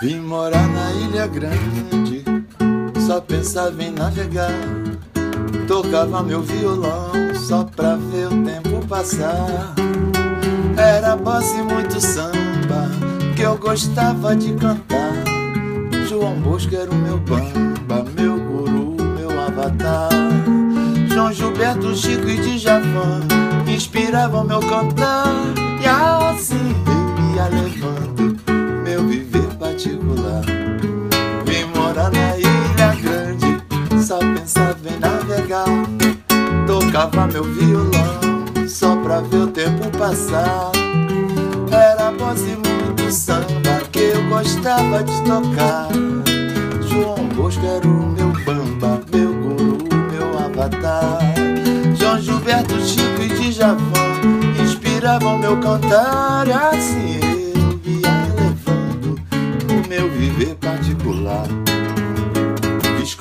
Vim morar na Ilha Grande, só pensava em navegar. Tocava meu violão só pra ver o tempo passar. Era bossa e muito samba que eu gostava de cantar. João Bosco era o meu bamba, meu guru, meu avatar. João Gilberto, Chico e Djavan inspiravam meu cantar. E assim eu ia levando particular. Vim morar na Ilha Grande, só pensava em navegar. Tocava meu violão só pra ver o tempo passar. Era voz e muito samba que eu gostava de tocar. João Bosco era o meu bamba, meu guru, meu avatar. João Gilberto, Chico e Djavan inspiravam meu cantar. Assim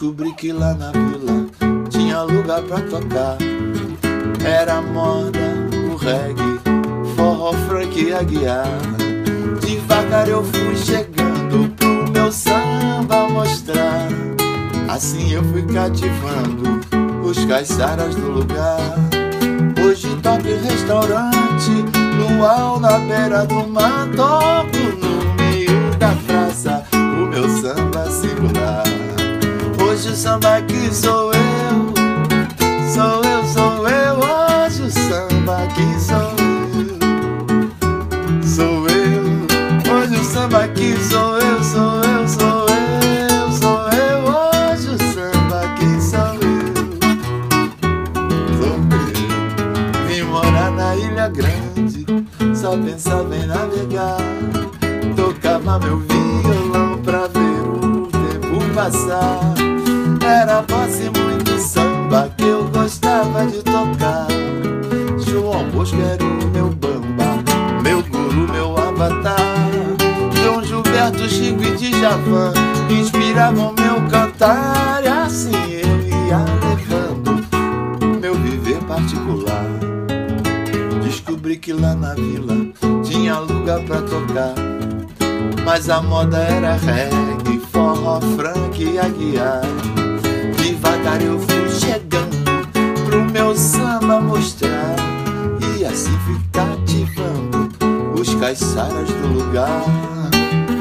Descobri que lá na vila tinha lugar pra tocar. Era moda, o reggae, forró, funk e aguiar. Devagar eu fui chegando pro meu samba mostrar. Assim eu fui cativando os caiçaras do lugar. Hoje toco em restaurante, luau na beira do mar. Toco no meio da praça, o meu samba singular. Hoje o samba aqui sou eu, sou eu, sou eu. Hoje o samba aqui sou eu, sou eu. Hoje o samba aqui sou eu, sou eu, sou eu, sou eu. Hoje o samba aqui sou eu, sou eu. Vim morar na Ilha Grande, só pensava em navegar. Tocava meu violão pra ver o tempo passar. Era voz e muito samba que eu gostava de tocar. João Bosco era o meu bamba, meu guru, meu avatar. João Gilberto, Chico e Djavan inspiravam meu cantar. E assim eu ia levando meu viver particular. Descobri que lá na vila tinha lugar pra tocar. Mas a moda era reggae, forró, funk e aguiar. Eu fui chegando pro meu samba mostrar. E assim fui cativando os caiçaras do lugar.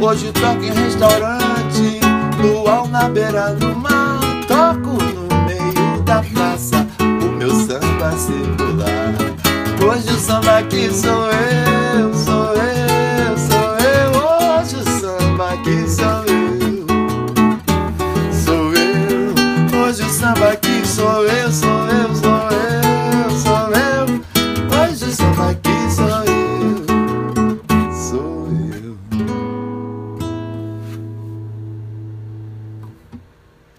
Hoje toco em restaurante, luau na beira do mar. Toco no meio da praça, o meu samba circular. Hoje o samba aqui sou eu,